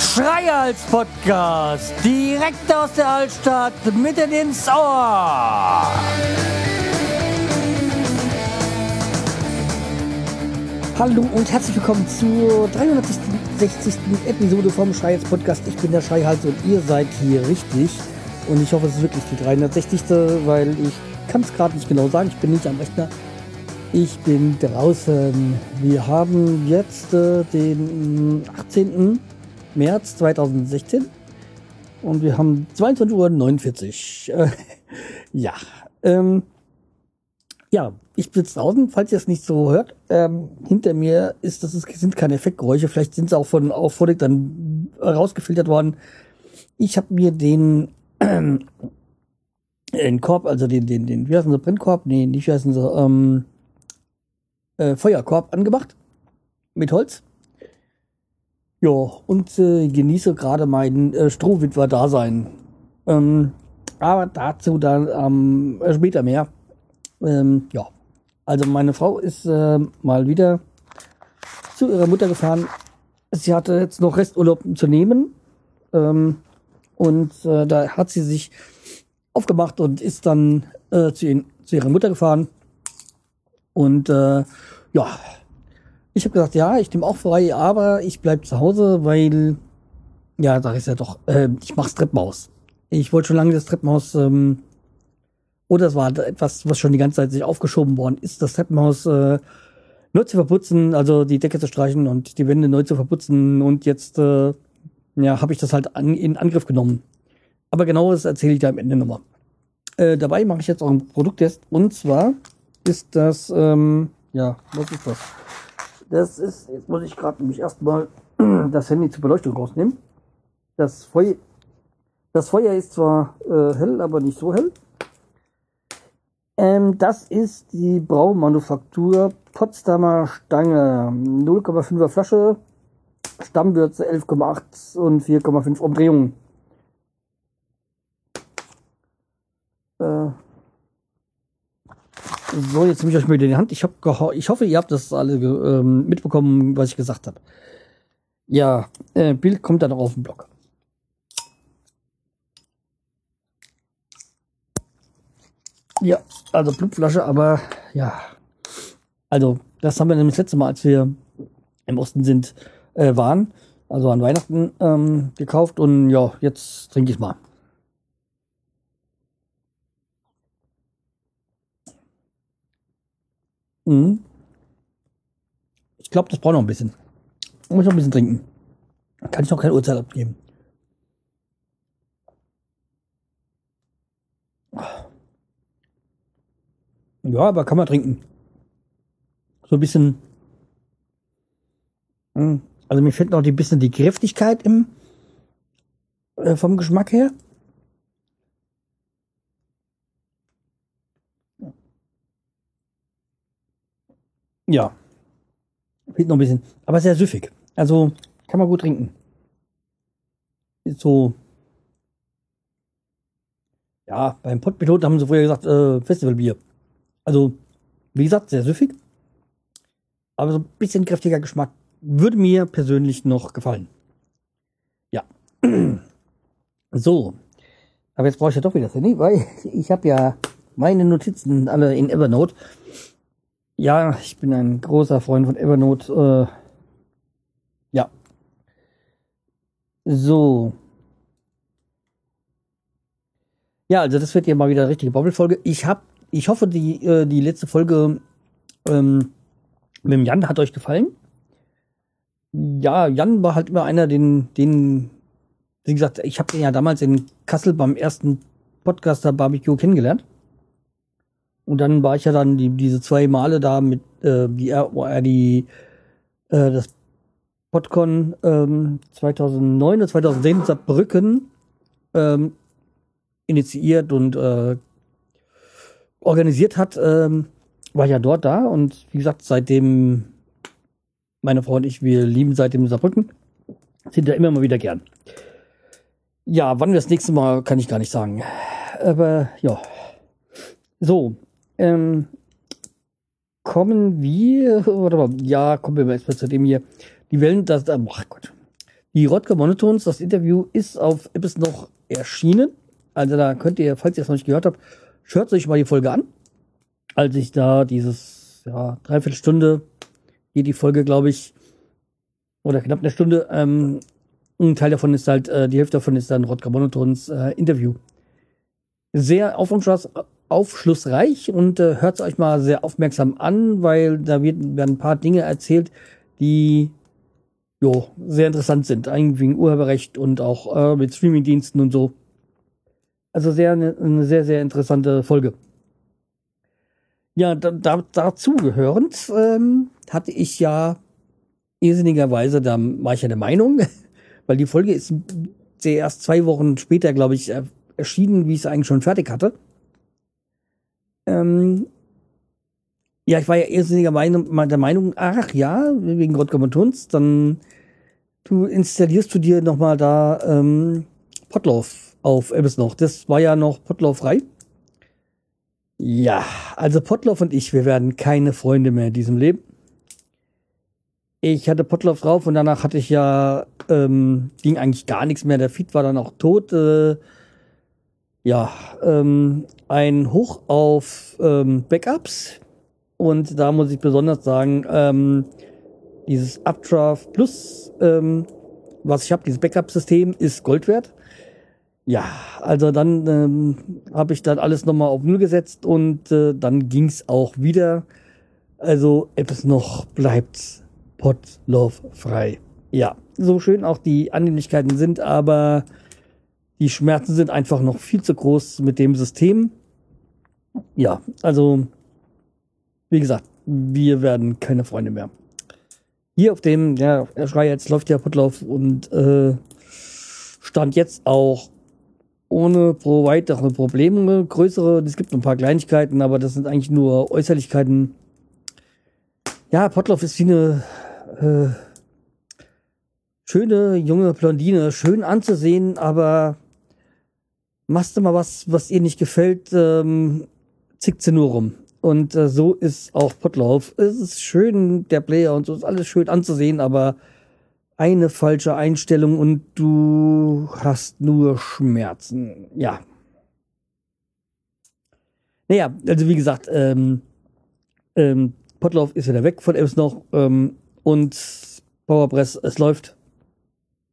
Schreihals Podcast, direkt aus der Altstadt, mitten ins Ohr. Hallo und herzlich willkommen zur 360. Episode vom Schreihals Podcast. Ich bin der Schreihals und ihr seid hier richtig. Und ich hoffe, es ist wirklich die 360. weil ich kann es gerade nicht genau sagen. Ich bin nicht am Rechner. Ich bin draußen. Wir haben jetzt äh, den 18. März 2016 und wir haben 22.49 Uhr. ja, ähm, ja, ich sitze draußen, falls ihr es nicht so hört. Ähm, hinter mir ist das ist, sind keine Effektgeräusche, vielleicht sind sie auch von Auphonic dann rausgefiltert worden. Ich habe mir den, ähm, den Korb, also den, den, den, wie heißen sie, Brennkorb? Nee, nicht wie heißen sie, ähm, äh, Feuerkorb angemacht. Mit Holz. Ja, und äh, genieße gerade mein äh, Strohwitwer-Dasein. Ähm, aber dazu dann ähm, später mehr. Ähm, ja, also meine Frau ist äh, mal wieder zu ihrer Mutter gefahren. Sie hatte jetzt noch Resturlaub zu nehmen. Ähm, und äh, da hat sie sich aufgemacht und ist dann äh, zu, ihn, zu ihrer Mutter gefahren. Und äh, ja, ich habe gesagt, ja, ich nehme auch frei, aber ich bleib zu Hause, weil, ja, da ist ja doch, äh, ich mach's Treppenhaus. Ich wollte schon lange das Treppenhaus, ähm, oder es war etwas, was schon die ganze Zeit sich aufgeschoben worden ist, das Treppenhaus äh, neu zu verputzen, also die Decke zu streichen und die Wände neu zu verputzen und jetzt, äh, ja, habe ich das halt an, in Angriff genommen. Aber genau das erzähle ich da am Ende nochmal. Äh, dabei mache ich jetzt auch einen Produkttest und zwar ist das, ähm, ja, was ist das? Das ist, jetzt muss ich gerade nämlich erstmal das Handy zur Beleuchtung rausnehmen. Das Feuer, das Feuer ist zwar äh, hell, aber nicht so hell. Ähm, das ist die Braumanufaktur Potsdamer Stange. 0,5er Flasche, Stammwürze 11,8 und 4,5 Umdrehungen. Äh, so, jetzt nehme ich euch mal in die Hand. Ich, hab ich hoffe, ihr habt das alle ähm, mitbekommen, was ich gesagt habe. Ja, äh, Bild kommt dann auch auf den Blog. Ja, also Blutflasche, aber ja. Also, das haben wir nämlich das letzte Mal, als wir im Osten sind, äh, waren. Also an Weihnachten ähm, gekauft und ja, jetzt trinke ich mal. Mhm. Ich glaube, das braucht noch ein bisschen. Ich muss noch ein bisschen trinken. Kann ich noch keine Uhrzeit abgeben. Ja, aber kann man trinken. So ein bisschen. Hm, also mir fehlt noch ein bisschen die Kräftigkeit im, äh, vom Geschmack her. Ja. Fehlt noch ein bisschen. Aber sehr süffig. Also kann man gut trinken. Ist so. Ja, beim Pottpiloten haben sie vorher gesagt, äh, Festivalbier. Also, wie gesagt, sehr süffig. Aber so ein bisschen kräftiger Geschmack würde mir persönlich noch gefallen. Ja. So. Aber jetzt brauche ich ja doch wieder das Handy, weil ich habe ja meine Notizen alle in Evernote. Ja, ich bin ein großer Freund von Evernote. Äh, ja. So. Ja, also das wird ja mal wieder eine richtige Bubble-Folge. Ich hab, ich hoffe, die, äh, die letzte Folge ähm, mit dem Jan hat euch gefallen. Ja, Jan war halt immer einer, den, den, wie gesagt, ich habe den ja damals in Kassel beim ersten Podcaster Barbecue kennengelernt. Und dann war ich ja dann die, diese zwei Male da mit, äh, die er, er die, äh, das Podcon ähm, 2009 oder 2010 in Saarbrücken ähm, initiiert und äh, organisiert hat, ähm, war ja dort da und wie gesagt, seitdem meine Frau und ich, wir lieben seitdem Saarbrücken, sind ja immer mal wieder gern. Ja, wann wir das nächste Mal, kann ich gar nicht sagen. Aber ja. So, ähm, kommen wir, oder ja, kommen wir mal erstmal zu dem hier. Die Wellen, das, oh Gott. Die Rodger Monotons, das Interview ist auf Apps noch erschienen. Also da könnt ihr, falls ihr es noch nicht gehört habt, hört euch mal die Folge an. Als ich da dieses, ja, dreiviertel Stunde, geht die Folge, glaube ich, oder knapp eine Stunde, ähm, ein Teil davon ist halt, äh, die Hälfte davon ist dann Rodger Monotons äh, Interview. Sehr aufschlussreich und äh, hört es euch mal sehr aufmerksam an, weil da wird, werden ein paar Dinge erzählt, die jo, sehr interessant sind, eigentlich wegen Urheberrecht und auch äh, mit Streamingdiensten und so. Also sehr eine, eine sehr, sehr interessante Folge. Ja, da, da, dazu gehörend ähm, hatte ich ja irrsinnigerweise, da war ich ja der Meinung, weil die Folge ist erst zwei Wochen später, glaube ich, erschienen, wie ich es eigentlich schon fertig hatte. Ähm, ja, ich war ja irrsinniger Meinung, der Meinung, ach ja, wegen Rodgers dann du installierst du dir nochmal da ähm, Potlauf auf Apps noch. Das war ja noch Potlauf frei. Ja, also Potlauf und ich, wir werden keine Freunde mehr in diesem Leben. Ich hatte Potlauf drauf und danach hatte ich ja, ähm, ging eigentlich gar nichts mehr. Der Feed war dann auch tot. Äh, ja, ähm, ein Hoch auf ähm, Backups. Und da muss ich besonders sagen, ähm, dieses Updraft Plus, ähm, was ich habe, dieses Backup-System, ist Gold wert. Ja, also dann ähm, habe ich dann alles nochmal auf Null gesetzt und äh, dann ging's auch wieder. Also etwas noch bleibt Potlove frei. Ja, so schön auch die Annehmlichkeiten sind, aber die Schmerzen sind einfach noch viel zu groß mit dem System. Ja, also wie gesagt, wir werden keine Freunde mehr. Hier auf dem, ja, der Schrei jetzt läuft ja Potlauf und äh, stand jetzt auch ohne pro weitere Probleme, größere, es gibt ein paar Kleinigkeiten, aber das sind eigentlich nur Äußerlichkeiten. Ja, Potlauf ist wie eine äh, schöne junge Blondine, schön anzusehen, aber machst du mal was, was ihr nicht gefällt, ähm, zickt sie nur rum. Und äh, so ist auch Potlauf. Es ist schön, der Player und so ist alles schön anzusehen, aber eine falsche Einstellung und du hast nur Schmerzen. Ja. Naja, also wie gesagt, ähm, ähm, Potlauf ist wieder weg von Apps noch ähm, und PowerPress, es läuft.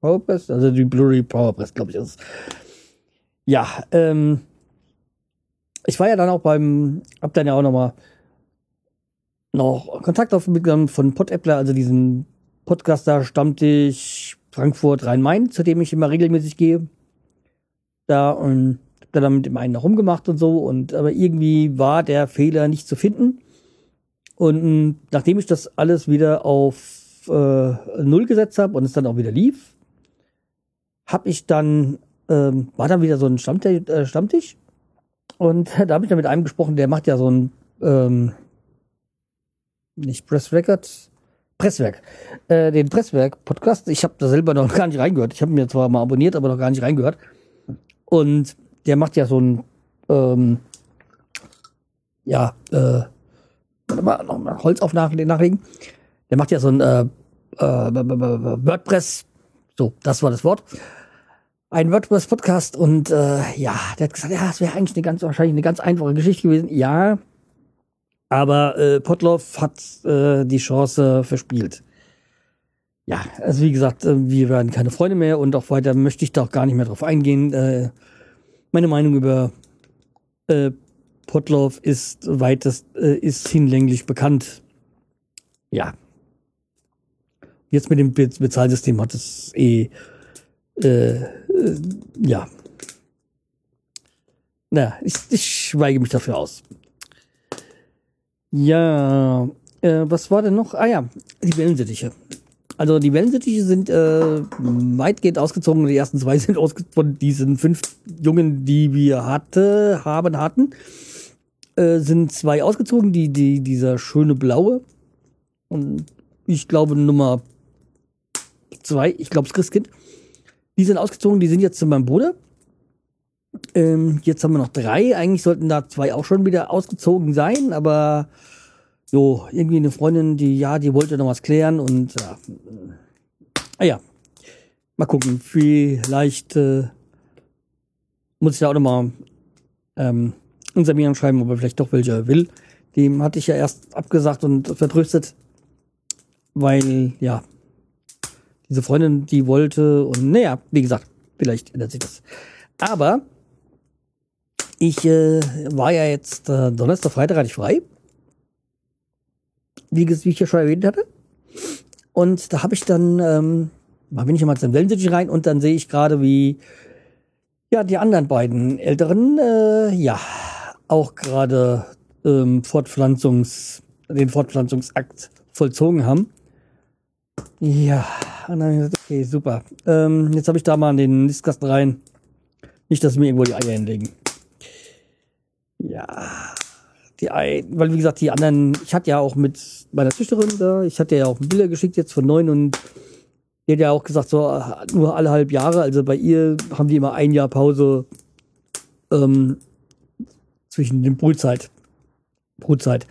PowerPress, also die Blurry PowerPress, glaube ich, ist. Ja, ähm, ich war ja dann auch beim, hab dann ja auch nochmal noch Kontakt aufgenommen von Podappler, also diesen Podcaster Stammtisch Frankfurt Rhein-Main, zu dem ich immer regelmäßig gehe. Da und hab da dann mit dem einen noch rumgemacht und so und aber irgendwie war der Fehler nicht zu finden. Und nachdem ich das alles wieder auf äh, Null gesetzt habe und es dann auch wieder lief, habe ich dann, ähm, war dann wieder so ein Stammtisch, äh, Stammtisch. Und da habe ich dann mit einem gesprochen, der macht ja so ein, ähm, nicht Press Record, Presswerk. Äh, den Presswerk-Podcast. Ich habe da selber noch gar nicht reingehört. Ich habe mir zwar mal abonniert, aber noch gar nicht reingehört. Und der macht ja so ein, ähm, ja, äh, warte mal, noch mal Holz auf nachlegen. Der macht ja so ein äh, äh, WordPress. So, das war das Wort. Ein WordPress-Podcast und äh, ja, der hat gesagt, ja, es wäre eigentlich eine ganz wahrscheinlich eine ganz einfache Geschichte gewesen. Ja, aber äh, Potloff hat äh, die Chance verspielt. Ja, also wie gesagt, äh, wir werden keine Freunde mehr und auch weiter möchte ich da auch gar nicht mehr drauf eingehen. Äh, meine Meinung über äh, Potloff ist weitest äh, ist hinlänglich bekannt. Ja. Jetzt mit dem Be Bezahlsystem hat es eh äh, äh, ja. Na, ich, ich schweige mich dafür aus. Ja, äh, was war denn noch? Ah ja, die Wellensittiche. Also die Wellensittiche sind äh, weitgehend ausgezogen. Die ersten zwei sind ausgezogen von diesen fünf Jungen, die wir hatte, haben, hatten. Äh, sind zwei ausgezogen, die, die, dieser schöne blaue. Und ich glaube Nummer zwei, ich glaube das Christkind. Die sind ausgezogen, die sind jetzt zu meinem Bruder. Ähm, jetzt haben wir noch drei. Eigentlich sollten da zwei auch schon wieder ausgezogen sein, aber so, irgendwie eine Freundin, die, ja, die wollte noch was klären und ja. Ah ja. Mal gucken. Vielleicht äh, muss ich da auch nochmal ähm, unser Mir schreiben, ob er vielleicht doch welche will. Dem hatte ich ja erst abgesagt und vertröstet, weil, ja, diese Freundin, die wollte und naja, wie gesagt, vielleicht ändert sich das. Aber ich äh, war ja jetzt äh, Donnerstag, Freitag hatte ich frei. Wie, wie ich ja schon erwähnt hatte. Und da habe ich dann, ähm, da bin ich mal zum Wellensittich rein und dann sehe ich gerade, wie ja die anderen beiden Älteren, äh, ja, auch gerade ähm, Fortpflanzungs, den Fortpflanzungsakt vollzogen haben. Ja, und dann habe ich gesagt, okay, super. Ähm, jetzt habe ich da mal in den Nistkasten rein. Nicht, dass mir irgendwo die Eier hinlegen. Ja, die Eier, weil wie gesagt, die anderen, ich hatte ja auch mit meiner Züchterin da, ich hatte ja auch Bilder geschickt jetzt von neun und die hat ja auch gesagt, so nur alle halb Jahre, also bei ihr haben die immer ein Jahr Pause ähm, zwischen den Brutzeit. Brutzeit.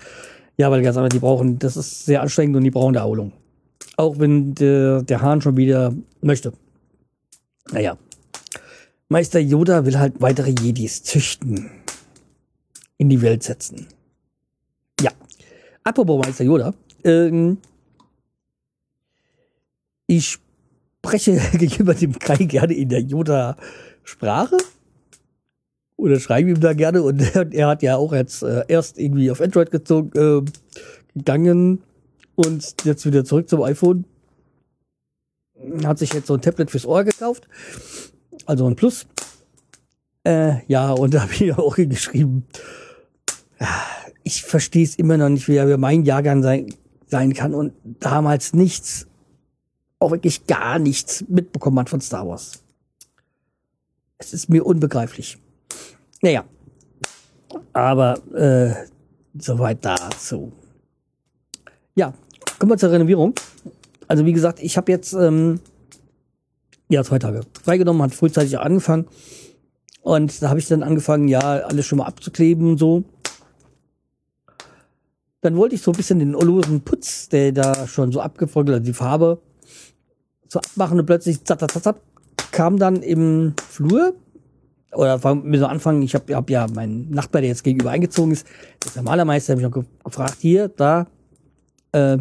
Ja, weil ganz einfach, die brauchen, das ist sehr anstrengend und die brauchen eine Erholung. Auch wenn der, der Hahn schon wieder möchte. Naja. Meister Yoda will halt weitere Jedis züchten. In die Welt setzen. Ja. Apropos Meister Yoda. Ähm, ich spreche gegenüber dem Kai gerne in der Yoda-Sprache. Oder schreibe ihm da gerne. Und er hat ja auch jetzt äh, erst irgendwie auf Android gezogen, äh, gegangen und jetzt wieder zurück zum iPhone. Hat sich jetzt so ein Tablet fürs Ohr gekauft. Also ein Plus. Äh, ja, und da habe ich auch geschrieben, ich verstehe es immer noch nicht, wie er mein Jahrgang sein, sein kann und damals nichts, auch wirklich gar nichts mitbekommen hat von Star Wars. Es ist mir unbegreiflich. Naja. Aber äh, soweit dazu. Ja, Kommen wir zur Renovierung. Also wie gesagt, ich habe jetzt ähm, ja zwei Tage freigenommen, hat frühzeitig angefangen. Und da habe ich dann angefangen, ja, alles schon mal abzukleben und so. Dann wollte ich so ein bisschen den losen Putz, der da schon so abgefolgt hat, die Farbe, so abmachen und plötzlich zat, zat, zat, kam dann im Flur oder wir so anfangen, ich habe hab ja meinen Nachbar, der jetzt gegenüber eingezogen ist, der ist der Malermeister, habe ich noch gefragt, hier, da, äh,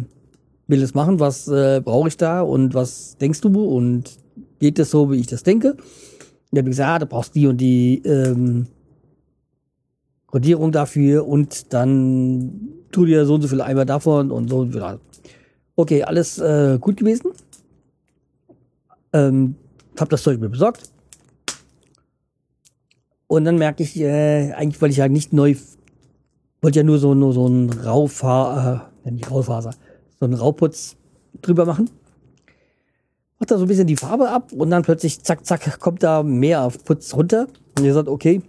will es machen, was äh, brauche ich da und was denkst du und geht das so, wie ich das denke? Und er hat gesagt, ah, du brauchst die und die ähm, Kodierung dafür und dann tu dir so und so viel Eimer davon und so und so. Okay, alles äh, gut gewesen. Ähm, hab das Zeug mir besorgt. Und dann merke ich, äh, eigentlich wollte ich ja nicht neu, wollte ja nur so, nur so ein Raufaser, äh, nicht Raufaser, so einen Rauputz drüber machen. Macht da so ein bisschen die Farbe ab und dann plötzlich zack, zack, kommt da mehr auf Putz runter. Und ihr sagt, okay,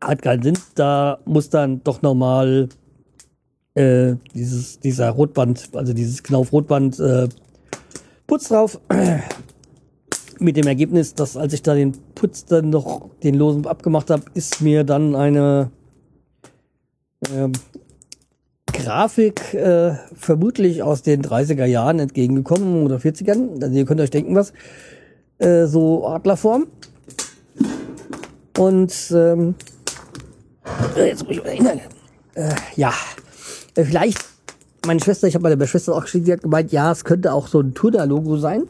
hat keinen Sinn, da muss dann doch nochmal äh, dieses, dieser Rotband, also dieses Knauf-Rotband äh, Putz drauf. Mit dem Ergebnis, dass als ich da den Putz dann noch den losen abgemacht habe, ist mir dann eine äh, Grafik äh, vermutlich aus den 30er Jahren entgegengekommen oder 40ern. Also ihr könnt euch denken, was. Äh, so Adlerform. Und ähm, äh, jetzt muss ich mal erinnern. Äh, ja, äh, vielleicht, meine Schwester, ich habe meine Schwester auch geschickt, die hat gemeint, ja, es könnte auch so ein Tudor-Logo sein.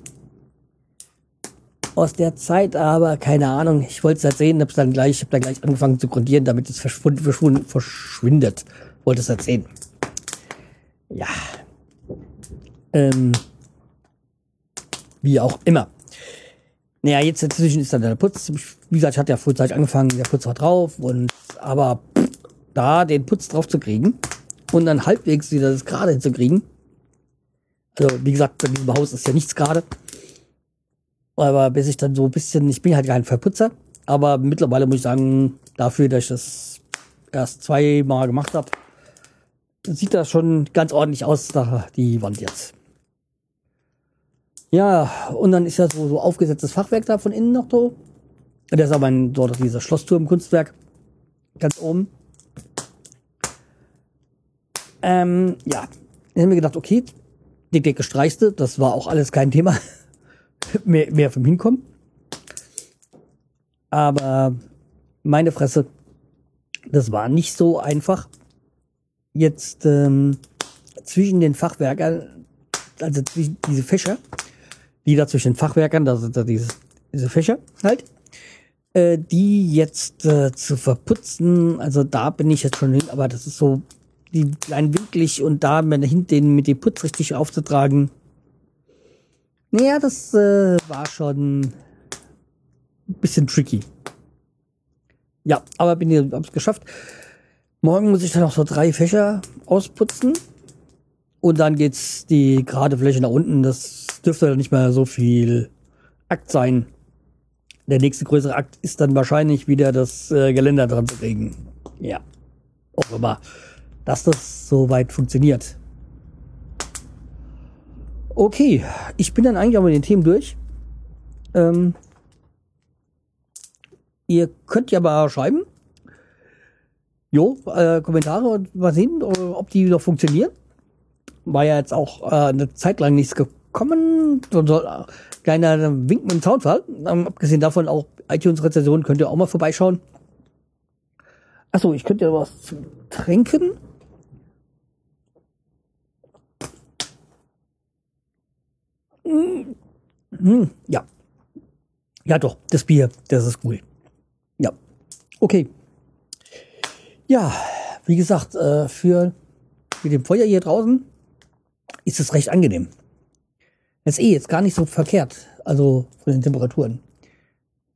Aus der Zeit, aber keine Ahnung. Ich wollte es halt sehen, hab's dann gleich, hab dann gleich angefangen zu grundieren, damit es verschwund, verschwund, verschwindet. Wollte es halt sehen. Ja. Ähm, wie auch immer. Naja, jetzt inzwischen ist dann der Putz. Wie gesagt, ich hatte ja frühzeitig angefangen, der Putz war drauf und aber da den Putz drauf zu kriegen und dann halbwegs wieder das gerade hinzukriegen. Also, wie gesagt, bei diesem Haus ist ja nichts gerade. Aber bis ich dann so ein bisschen, ich bin halt kein Verputzer, aber mittlerweile muss ich sagen, dafür, dass ich das erst zweimal gemacht habe, sieht das schon ganz ordentlich aus, die Wand jetzt. Ja, und dann ist ja so, so aufgesetztes Fachwerk da von innen noch so. Der ist aber ein, dort dieser Schlossturm-Kunstwerk. Ganz oben. Ähm, ja. Dann haben wir gedacht, okay, die Decke streichste, das war auch alles kein Thema. mehr, mehr vom Hinkommen. Aber meine Fresse, das war nicht so einfach. Jetzt ähm, zwischen den Fachwerkern, also diese Fächer, die da zwischen den Fachwerkern, da sind da diese, diese Fächer halt, äh, die jetzt äh, zu verputzen, also da bin ich jetzt schon hin, aber das ist so die klein winklig und da hinten mit dem Putz richtig aufzutragen. Naja, das äh, war schon ein bisschen tricky. Ja, aber bin hier, hab's geschafft. Morgen muss ich dann noch so drei Fächer ausputzen. Und dann geht's die gerade Fläche nach unten. Das dürfte dann nicht mehr so viel Akt sein. Der nächste größere Akt ist dann wahrscheinlich wieder das äh, Geländer dran zu legen. Ja. Auch immer, dass das soweit funktioniert. Okay, ich bin dann eigentlich auch mit den Themen durch. Ähm, ihr könnt ja mal schreiben. Jo, äh, Kommentare und mal sehen, ob die noch funktionieren. War ja jetzt auch äh, eine Zeit lang nichts gekommen. So, so, äh, kleiner Wink mit dem Soundfall. Ähm, abgesehen davon auch iTunes-Rezensionen könnt ihr auch mal vorbeischauen. Achso, ich könnte ja was trinken. Hm, ja. Ja, doch, das Bier, das ist cool. Ja. Okay. Ja, wie gesagt, äh, für mit dem Feuer hier draußen ist es recht angenehm. ist eh jetzt gar nicht so verkehrt, also von den Temperaturen.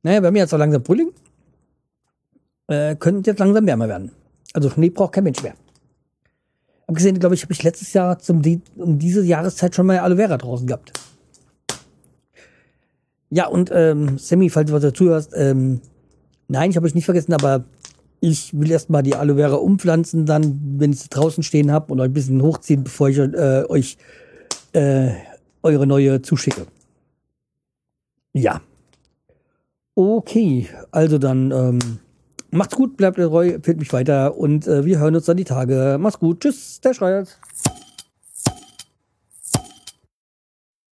Naja, bei mir jetzt so langsam Frühling. Äh, könnte jetzt langsam wärmer werden. Also Schnee braucht kein Mensch mehr. Abgesehen, glaube ich, habe ich letztes Jahr zum, um diese Jahreszeit schon mal Aloe Vera draußen gehabt. Ja, und ähm, Sammy, falls du was dazu hörst, ähm, nein, ich habe euch nicht vergessen, aber ich will erstmal die Aloe Vera umpflanzen, dann, wenn ich sie draußen stehen habe und euch ein bisschen hochziehen, bevor ich äh, euch äh, eure neue zuschicke. Ja. Okay, also dann ähm, macht's gut, bleibt treu, empfehlt mich weiter und äh, wir hören uns dann die Tage. Macht's gut, tschüss, der Schreier.